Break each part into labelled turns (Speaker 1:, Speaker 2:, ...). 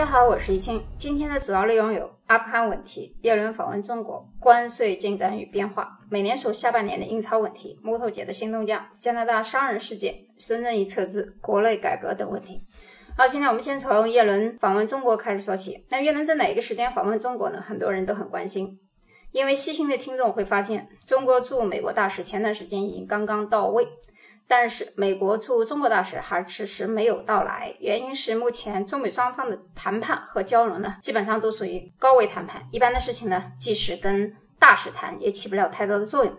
Speaker 1: 大家好，我是易清。今天的主要内容有阿富汗问题、耶伦访问中国、关税进展与变化、美联储下半年的印钞问题、木头姐的新动向、加拿大商人事件、孙正义撤资、国内改革等问题。好，今天我们先从耶伦访问中国开始说起。那耶伦在哪一个时间访问中国呢？很多人都很关心，因为细心的听众会发现，中国驻美国大使前段时间已经刚刚到位。但是美国驻中国大使还迟迟没有到来，原因是目前中美双方的谈判和交流呢，基本上都属于高位谈判，一般的事情呢，即使跟大使谈，也起不了太多的作用。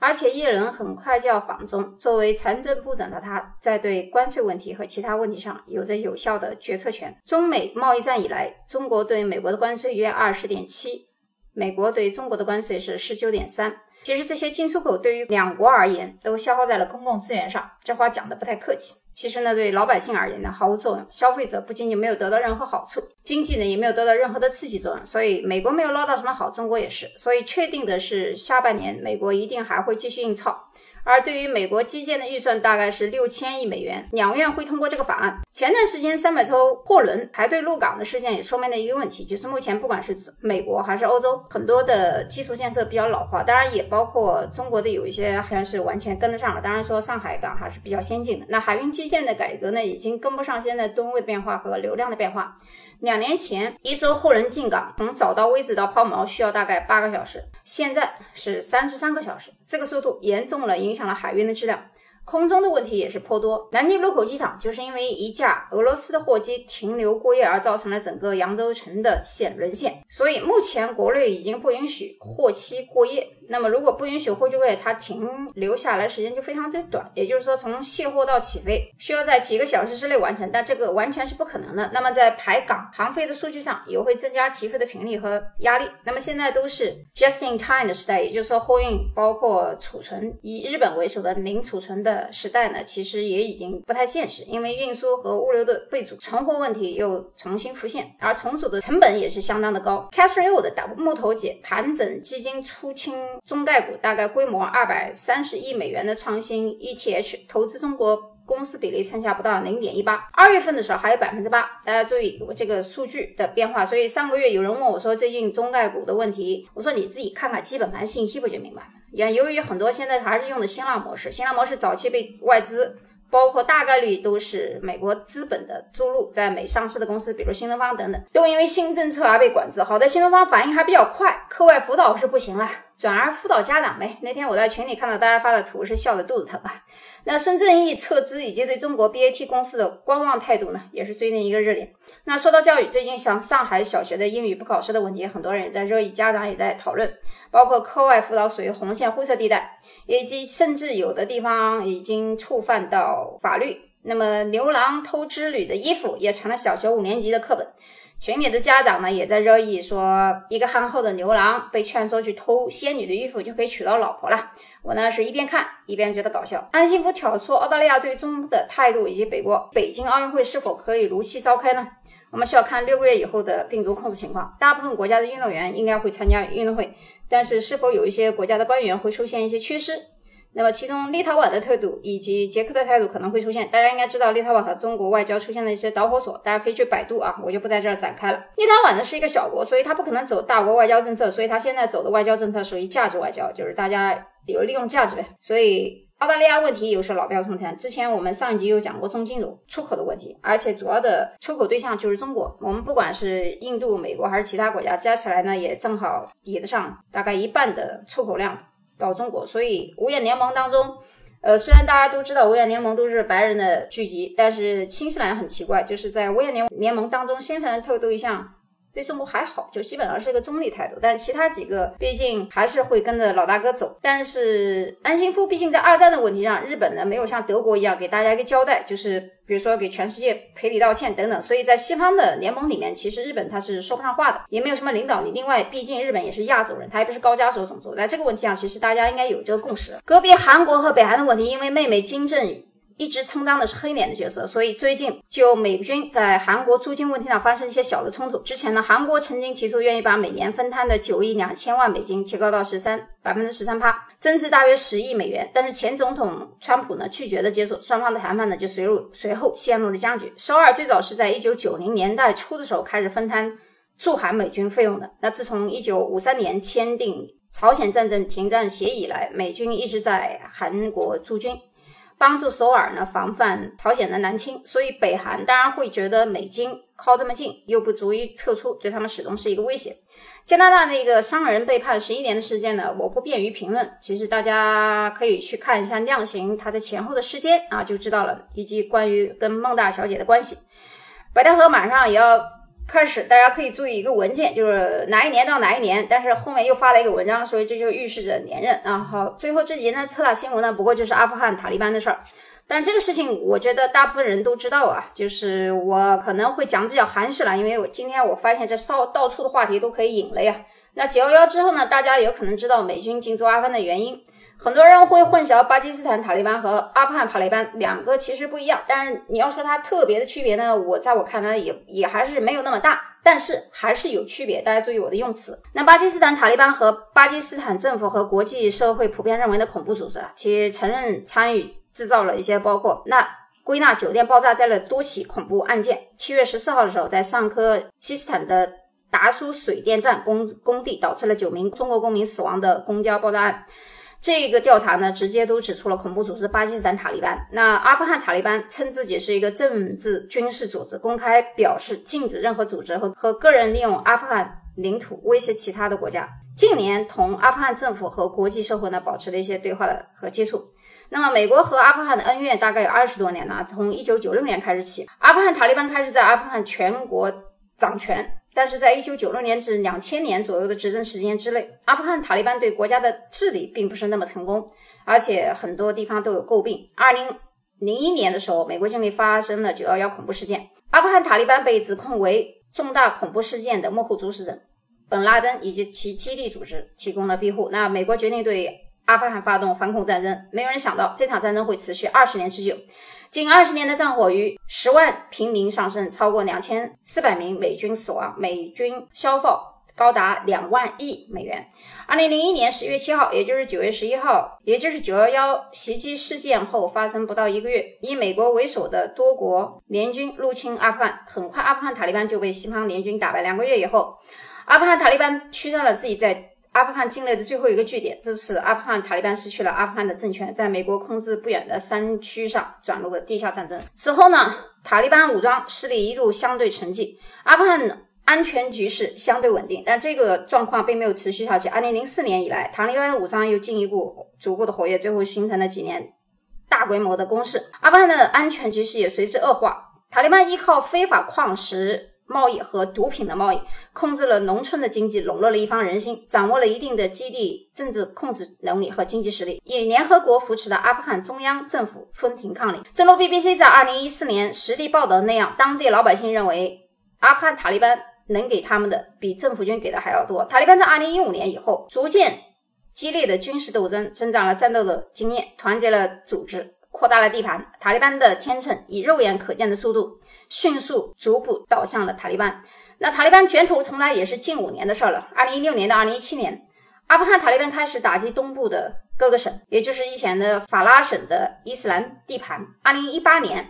Speaker 1: 而且耶伦很快就要访中，作为财政部长的他，在对关税问题和其他问题上有着有效的决策权。中美贸易战以来，中国对美国的关税约二十点七，美国对中国的关税是十九点三。其实这些进出口对于两国而言都消耗在了公共资源上，这话讲的不太客气。其实呢，对老百姓而言呢毫无作用，消费者不仅仅没有得到任何好处，经济呢也没有得到任何的刺激作用。所以美国没有捞到什么好，中国也是。所以确定的是，下半年美国一定还会继续印钞。而对于美国基建的预算大概是六千亿美元，两院会通过这个法案。前段时间三百艘货轮排队入港的事件也说明了一个问题，就是目前不管是美国还是欧洲，很多的基础建设比较老化，当然也包括中国的有一些还是完全跟得上了。当然说上海港还是比较先进的，那海运基建的改革呢，已经跟不上现在吨位的变化和流量的变化。两年前，一艘货轮进港，从找到位置到抛锚需要大概八个小时，现在是三十三个小时，这个速度严重了影响了海运的质量。空中的问题也是颇多，南京禄口机场就是因为一架俄罗斯的货机停留过夜而造成了整个扬州城的线沦陷，所以目前国内已经不允许货期过夜。那么如果不允许货机过夜，它停留下来时间就非常之短，也就是说从卸货到起飞需要在几个小时之内完成，但这个完全是不可能的。那么在排港航飞的数据上也会增加起飞的频率和压力。那么现在都是 just in time 的时代，也就是说货运包括储存以日本为首的零储存的。时代呢，其实也已经不太现实，因为运输和物流的备注存货问题又重新浮现，而重组的成本也是相当的高。Catherine Wood 的木头姐盘整基金出清中概股，大概规模二百三十亿美元的创新 ETH 投资中国公司比例剩下不到零点一八，二月份的时候还有百分之八。大家注意我这个数据的变化。所以上个月有人问我说最近中概股的问题，我说你自己看看基本盘信息不就明白了。也由于很多现在还是用的新浪模式，新浪模式早期被外资，包括大概率都是美国资本的注入，在美上市的公司，比如新东方等等，都因为新政策而被管制。好在新东方反应还比较快，课外辅导是不行了。转而辅导家长呗。那天我在群里看到大家发的图，是笑得肚子疼啊。那孙正义撤资以及对中国 BAT 公司的观望态度呢，也是最近一个热点。那说到教育，最近像上海小学的英语不考试的问题，很多人也在热议，家长也在讨论。包括课外辅导属于红线灰色地带，以及甚至有的地方已经触犯到法律。那么牛郎偷织女的衣服也成了小学五年级的课本。群里的家长呢，也在热议说，一个憨厚的牛郎被劝说去偷仙女的衣服，就可以娶到老婆了。我呢是一边看一边觉得搞笑。安信夫挑唆澳大利亚对中的态度，以及北国北京奥运会是否可以如期召开呢？我们需要看六个月以后的病毒控制情况。大部分国家的运动员应该会参加运动会，但是是否有一些国家的官员会出现一些缺失？那么，其中立陶宛的态度以及捷克的态度可能会出现。大家应该知道，立陶宛和中国外交出现了一些导火索，大家可以去百度啊，我就不在这儿展开了。立陶宛呢是一个小国，所以它不可能走大国外交政策，所以它现在走的外交政策属于价值外交，就是大家有利用价值呗。所以澳大利亚问题又是老调重弹。之前我们上一集有讲过中金融出口的问题，而且主要的出口对象就是中国。我们不管是印度、美国还是其他国家，加起来呢也正好抵得上大概一半的出口量。到中国，所以五眼联盟当中，呃，虽然大家都知道五眼联盟都是白人的聚集，但是新西兰很奇怪，就是在五眼联联盟当中，新西兰态度一向对中国还好，就基本上是一个中立态度。但是其他几个毕竟还是会跟着老大哥走。但是安心夫毕竟在二战的问题上，日本呢没有像德国一样给大家一个交代，就是。比如说给全世界赔礼道歉等等，所以在西方的联盟里面，其实日本他是说不上话的，也没有什么领导力。另外，毕竟日本也是亚洲人，他也不是高加索种族，在这个问题上，其实大家应该有这个共识。隔壁韩国和北韩的问题，因为妹妹金正一直充当的是黑脸的角色，所以最近就美军在韩国驻军问题上发生一些小的冲突。之前呢，韩国曾经提出愿意把每年分摊的九亿两千万美金提高到十三百分之十三趴，增至大约十亿美元，但是前总统川普呢拒绝的接受，双方的谈判呢就随入随后陷入了僵局。首尔最早是在一九九零年代初的时候开始分摊驻韩美军费用的，那自从一九五三年签订朝鲜战争停战协议以来，美军一直在韩国驻军。帮助首尔呢防范朝鲜的南侵，所以北韩当然会觉得美军靠这么近又不足以撤出，对他们始终是一个威胁。加拿大那个商人被判十一年的事件呢，我不便于评论。其实大家可以去看一下量刑它的前后的时间啊，就知道了，以及关于跟孟大小姐的关系。白大河马上也要。开始，大家可以注意一个文件，就是哪一年到哪一年，但是后面又发了一个文章，所以这就预示着连任。然后最后这几天的特大新闻呢，不过就是阿富汗塔利班的事儿。但这个事情，我觉得大部分人都知道啊，就是我可能会讲的比较含蓄了，因为我今天我发现这到到处的话题都可以引了呀。那九幺幺之后呢，大家有可能知道美军进驻阿富汗的原因。很多人会混淆巴基斯坦塔利班和阿富汗塔利班两个其实不一样，但是你要说它特别的区别呢，我在我看来也也还是没有那么大，但是还是有区别。大家注意我的用词。那巴基斯坦塔利班和巴基斯坦政府和国际社会普遍认为的恐怖组织，其承认参与制造了一些包括那归纳酒店爆炸在内多起恐怖案件。七月十四号的时候，在上科西斯坦的达苏水电站工工地导致了九名中国公民死亡的公交爆炸案。这个调查呢，直接都指出了恐怖组织巴基斯坦塔利班。那阿富汗塔利班称自己是一个政治军事组织，公开表示禁止任何组织和和个人利用阿富汗领土威胁其他的国家。近年同阿富汗政府和国际社会呢保持了一些对话的和接触。那么，美国和阿富汗的恩怨大概有二十多年了，从一九九六年开始起，阿富汗塔利班开始在阿富汗全国掌权。但是在一九九六年至两千年左右的执政时间之内，阿富汗塔利班对国家的治理并不是那么成功，而且很多地方都有诟病。二零零一年的时候，美国境内发生了九幺幺恐怖事件，阿富汗塔利班被指控为重大恐怖事件的幕后主使人，本拉登以及其基地组织提供了庇护。那美国决定对阿富汗发动反恐战争，没有人想到这场战争会持续二十年之久。近二十年的战火，逾十万平民丧生，超过两千四百名美军死亡，美军消耗高达两万亿美元。二零零一年十月七号，也就是九月十一号，也就是九幺幺袭击事件后发生不到一个月，以美国为首的多国联军入侵阿富汗，很快阿富汗塔利班就被西方联军打败。两个月以后，阿富汗塔利班驱散了自己在。阿富汗境内的最后一个据点，这次阿富汗塔利班失去了阿富汗的政权，在美国控制不远的山区上转入了地下战争。此后呢，塔利班武装势力一度相对沉寂，阿富汗安全局势相对稳定，但这个状况并没有持续下去。二零零四年以来，塔利班武装又进一步逐步的活跃，最后形成了几年大规模的攻势，阿富汗的安全局势也随之恶化。塔利班依靠非法矿石。贸易和毒品的贸易，控制了农村的经济，笼络了一方人心，掌握了一定的基地政治控制能力和经济实力，与联合国扶持的阿富汗中央政府分庭抗礼。正如 BBC 在二零一四年实地报道那样，当地老百姓认为阿富汗塔利班能给他们的比政府军给的还要多。塔利班在二零一五年以后，逐渐激烈的军事斗争，增长了战斗的经验，团结了组织，扩大了地盘。塔利班的天秤以肉眼可见的速度。迅速逐步倒向了塔利班。那塔利班卷土重来也是近五年的事儿了。二零一六年到二零一七年，阿富汗塔利班开始打击东部的各个省，也就是以前的法拉省的伊斯兰地盘。二零一八年，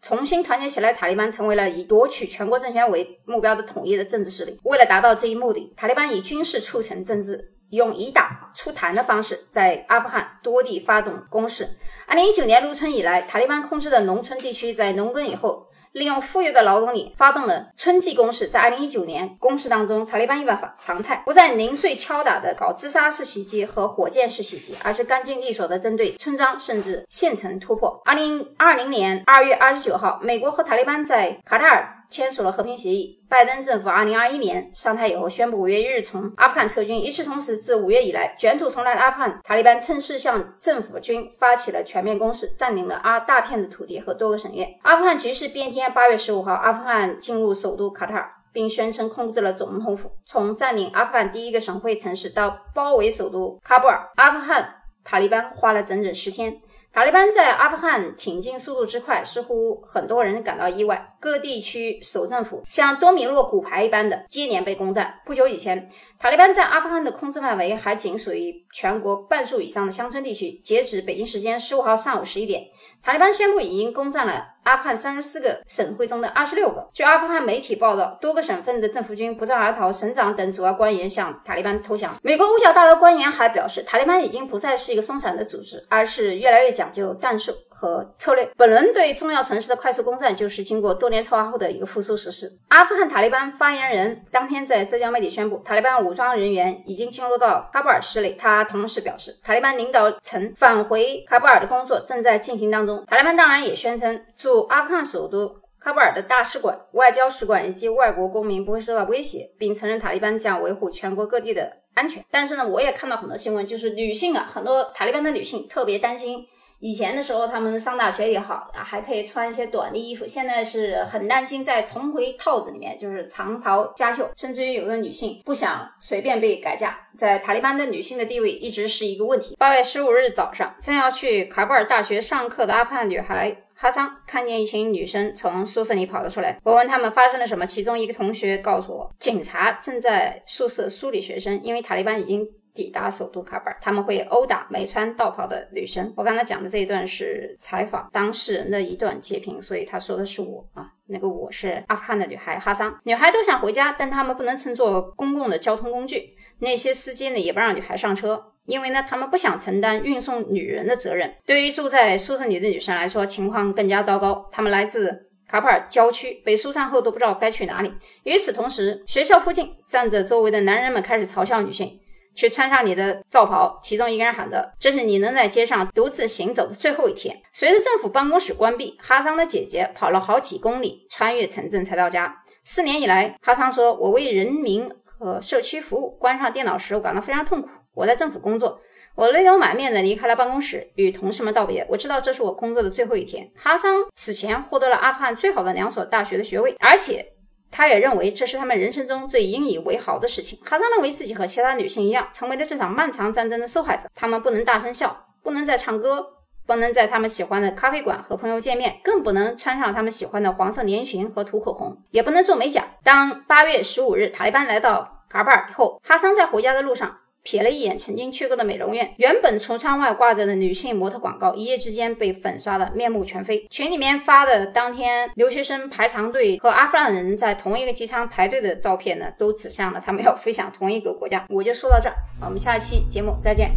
Speaker 1: 重新团结起来，塔利班成为了以夺取全国政权为目标的统一的政治势力。为了达到这一目的，塔利班以军事促成政治，用以打出痰的方式，在阿富汗多地发动攻势。二零一九年入春以来，塔利班控制的农村地区在农耕以后。利用富裕的劳动力发动了春季攻势。在二零一九年攻势当中，塔利班一般常态不再零碎敲打的搞自杀式袭击和火箭式袭击，而是干净利索的针对村庄甚至县城突破。二零二零年二月二十九号，美国和塔利班在卡塔尔。签署了和平协议。拜登政府二零二一年上台以后，宣布五月一日从阿富汗撤军。与此同时，自五月以来，卷土重来的阿富汗塔利班趁势向政府军发起了全面攻势，占领了阿大片的土地和多个省院。阿富汗局势变天。八月十五号，阿富汗进入首都卡塔尔，并宣称控制了总统府。从占领阿富汗第一个省会城市到包围首都喀布尔，阿富汗塔利班花了整整十天。塔利班在阿富汗挺进速度之快，似乎很多人感到意外。各地区首政府像多米诺骨牌一般的接连被攻占。不久以前，塔利班在阿富汗的控制范围还仅属于全国半数以上的乡村地区。截止北京时间十五号上午十一点。塔利班宣布已经攻占了阿富汗三十四个省会中的二十六个。据阿富汗媒体报道，多个省份的政府军不战而逃，省长等主要官员向塔利班投降。美国五角大楼官员还表示，塔利班已经不再是一个松散的组织，而是越来越讲究战术和策略。本轮对重要城市的快速攻占，就是经过多年策划后的一个复苏实施。阿富汗塔利班发言人当天在社交媒体宣布，塔利班武装人员已经进入到喀布尔市内。他同时表示，塔利班领导层返回喀布尔的工作正在进行当中。塔利班当然也宣称，驻阿富汗首都喀布尔的大使馆、外交使馆以及外国公民不会受到威胁，并承认塔利班将维护全国各地的安全。但是呢，我也看到很多新闻，就是女性啊，很多塔利班的女性特别担心。以前的时候，他们上大学也好啊，还可以穿一些短的衣服。现在是很担心再重回套子里面，就是长袍加袖，甚至于有的女性不想随便被改嫁。在塔利班的女性的地位一直是一个问题。八月十五日早上，正要去喀布尔大学上课的阿富汗女孩哈桑看见一群女生从宿舍里跑了出来。我问他们发生了什么，其中一个同学告诉我，警察正在宿舍梳理学生，因为塔利班已经。抵达首都喀布尔，他们会殴打没穿道袍的女生。我刚才讲的这一段是采访当事人的一段截屏，所以他说的是我啊，那个我是阿富汗的女孩哈桑。女孩都想回家，但他们不能乘坐公共的交通工具。那些司机呢也不让女孩上车，因为呢他们不想承担运送女人的责任。对于住在宿舍里的女生来说，情况更加糟糕。她们来自喀布尔郊区，被疏散后都不知道该去哪里。与此同时，学校附近站着周围的男人们开始嘲笑女性。去穿上你的罩袍，其中一个人喊着：“这是你能在街上独自行走的最后一天。”随着政府办公室关闭，哈桑的姐姐跑了好几公里，穿越城镇才到家。四年以来，哈桑说：“我为人民和社区服务。关上电脑时，我感到非常痛苦。我在政府工作，我泪流满面地离开了办公室，与同事们道别。我知道这是我工作的最后一天。”哈桑此前获得了阿富汗最好的两所大学的学位，而且。他也认为这是他们人生中最引以为豪的事情。哈桑认为自己和其他女性一样，成为了这场漫长战争的受害者。他们不能大声笑，不能再唱歌，不能在他们喜欢的咖啡馆和朋友见面，更不能穿上他们喜欢的黄色连衣裙和涂口红，也不能做美甲。当八月十五日塔利班来到喀布尔后，哈桑在回家的路上。瞥了一眼曾经去过的美容院，原本橱窗外挂着的女性模特广告，一夜之间被粉刷的面目全非。群里面发的当天留学生排长队和阿富汗人在同一个机舱排队的照片呢，都指向了他们要飞向同一个国家。我就说到这儿，我们下期节目再见。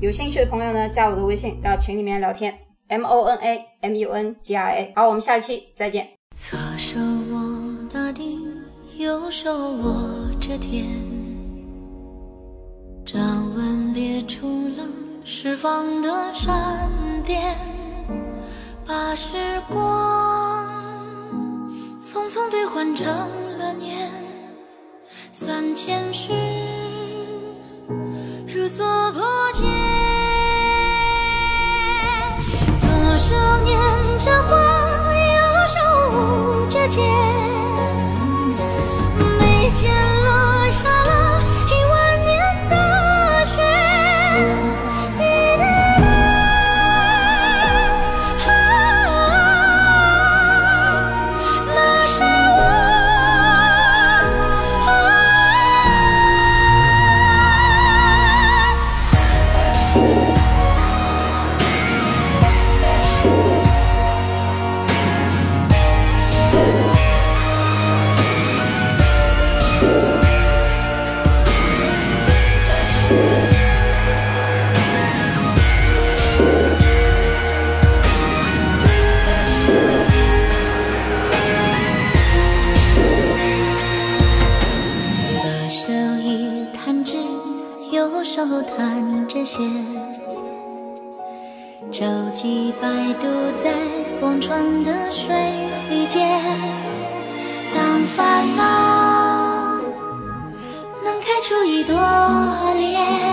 Speaker 1: 有兴趣的朋友呢，加我的微信到群里面聊天，M O N A M U N G R A。好，我们下期再见。左手握大地，右手握着天。掌纹裂出了释放的闪电，把时光匆匆兑换成了年，三千世如所破舟楫摆渡在忘川的水间。当烦恼能开出一朵莲，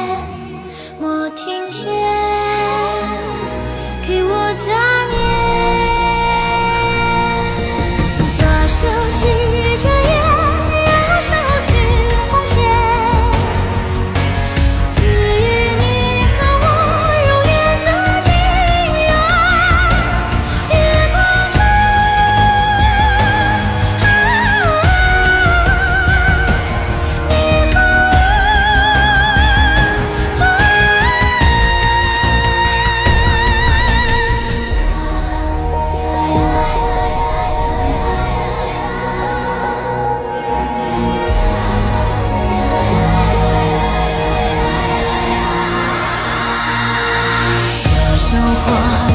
Speaker 1: 와.